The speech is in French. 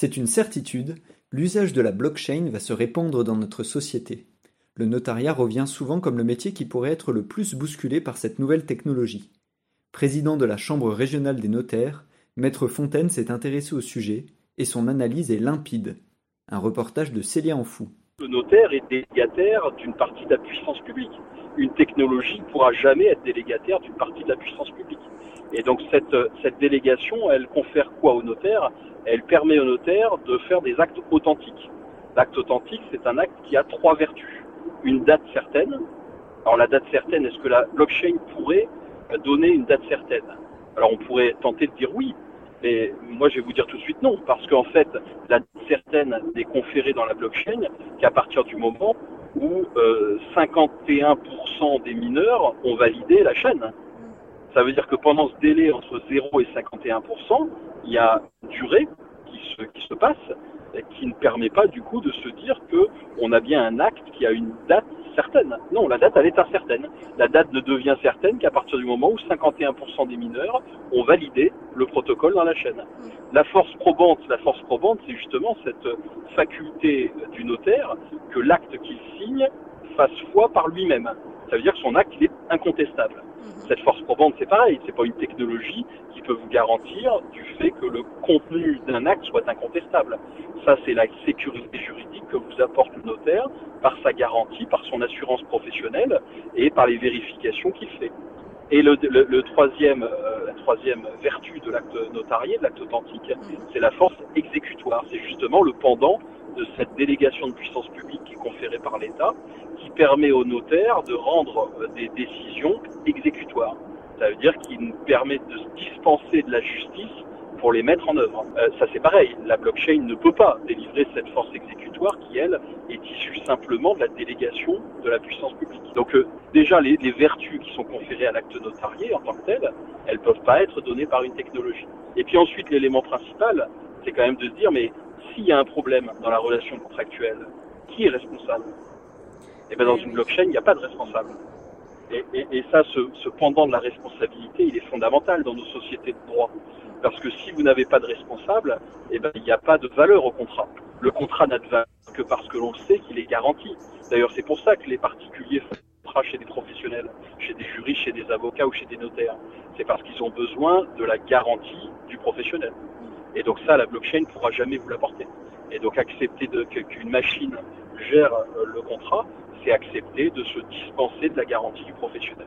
C'est une certitude, l'usage de la blockchain va se répandre dans notre société. Le notariat revient souvent comme le métier qui pourrait être le plus bousculé par cette nouvelle technologie. Président de la Chambre régionale des notaires, Maître Fontaine s'est intéressé au sujet et son analyse est limpide. Un reportage de Célia Enfou. Le notaire est délégataire d'une partie de la puissance publique. Une technologie ne pourra jamais être délégataire d'une partie de la puissance publique. Et donc cette, cette délégation, elle confère quoi au notaire? Elle permet au notaire de faire des actes authentiques. L'acte authentique, c'est un acte qui a trois vertus. Une date certaine. Alors la date certaine, est-ce que la blockchain pourrait donner une date certaine? Alors on pourrait tenter de dire oui, mais moi je vais vous dire tout de suite non, parce qu'en fait, la certaine n'est conférée dans la blockchain qu'à partir du moment où euh, 51% des mineurs ont validé la chaîne. Ça veut dire que pendant ce délai entre 0 et 51%, il y a une durée qui se, qui se passe et qui ne permet pas du coup de se dire que on a bien un acte qui a une date certaine. Non, la date elle est incertaine. La date ne devient certaine qu'à partir du moment où 51% des mineurs ont validé le protocole dans la chaîne. La force probante, la force probante, c'est justement cette faculté du notaire que l'acte qu'il signe fasse foi par lui-même. Ça veut dire que son acte il est incontestable. Cette force probante, c'est pareil, c'est pas une technologie qui peut vous garantir du fait que le contenu d'un acte soit incontestable. Ça, c'est la sécurité juridique que vous apporte le notaire par sa garantie, par son assurance professionnelle et par les vérifications qu'il fait. Et le, le, le troisième, euh, la troisième vertu de l'acte notarié, de l'acte authentique, c'est la force exécutoire. C'est justement le pendant de cette délégation de puissance publique qui est conférée par l'État, qui permet au notaire de rendre euh, des décisions exécutoires. Ça veut dire qu'il nous permet de se dispenser de la justice pour les mettre en œuvre. Euh, ça c'est pareil, la blockchain ne peut pas délivrer cette force exécutoire qui, elle, est issue simplement de la délégation de la puissance publique. Donc euh, déjà, les, vertus qui sont conférées à l'acte notarié en tant que tel, elles peuvent pas être données par une technologie. Et puis ensuite, l'élément principal, c'est quand même de se dire, mais s'il y a un problème dans la relation contractuelle, qui est responsable? Et bien dans une blockchain, il n'y a pas de responsable. Et, et, et ça, ce, ce, pendant de la responsabilité, il est fondamental dans nos sociétés de droit. Parce que si vous n'avez pas de responsable, eh ben, il n'y a pas de valeur au contrat. Le contrat n'a de valeur que parce que l'on sait qu'il est garanti. D'ailleurs, c'est pour ça que les particuliers font contrat chez des professionnels, chez des juristes, chez des avocats ou chez des notaires. C'est parce qu'ils ont besoin de la garantie du professionnel. Et donc ça, la blockchain ne pourra jamais vous l'apporter. Et donc accepter qu'une machine gère le contrat, c'est accepter de se dispenser de la garantie du professionnel.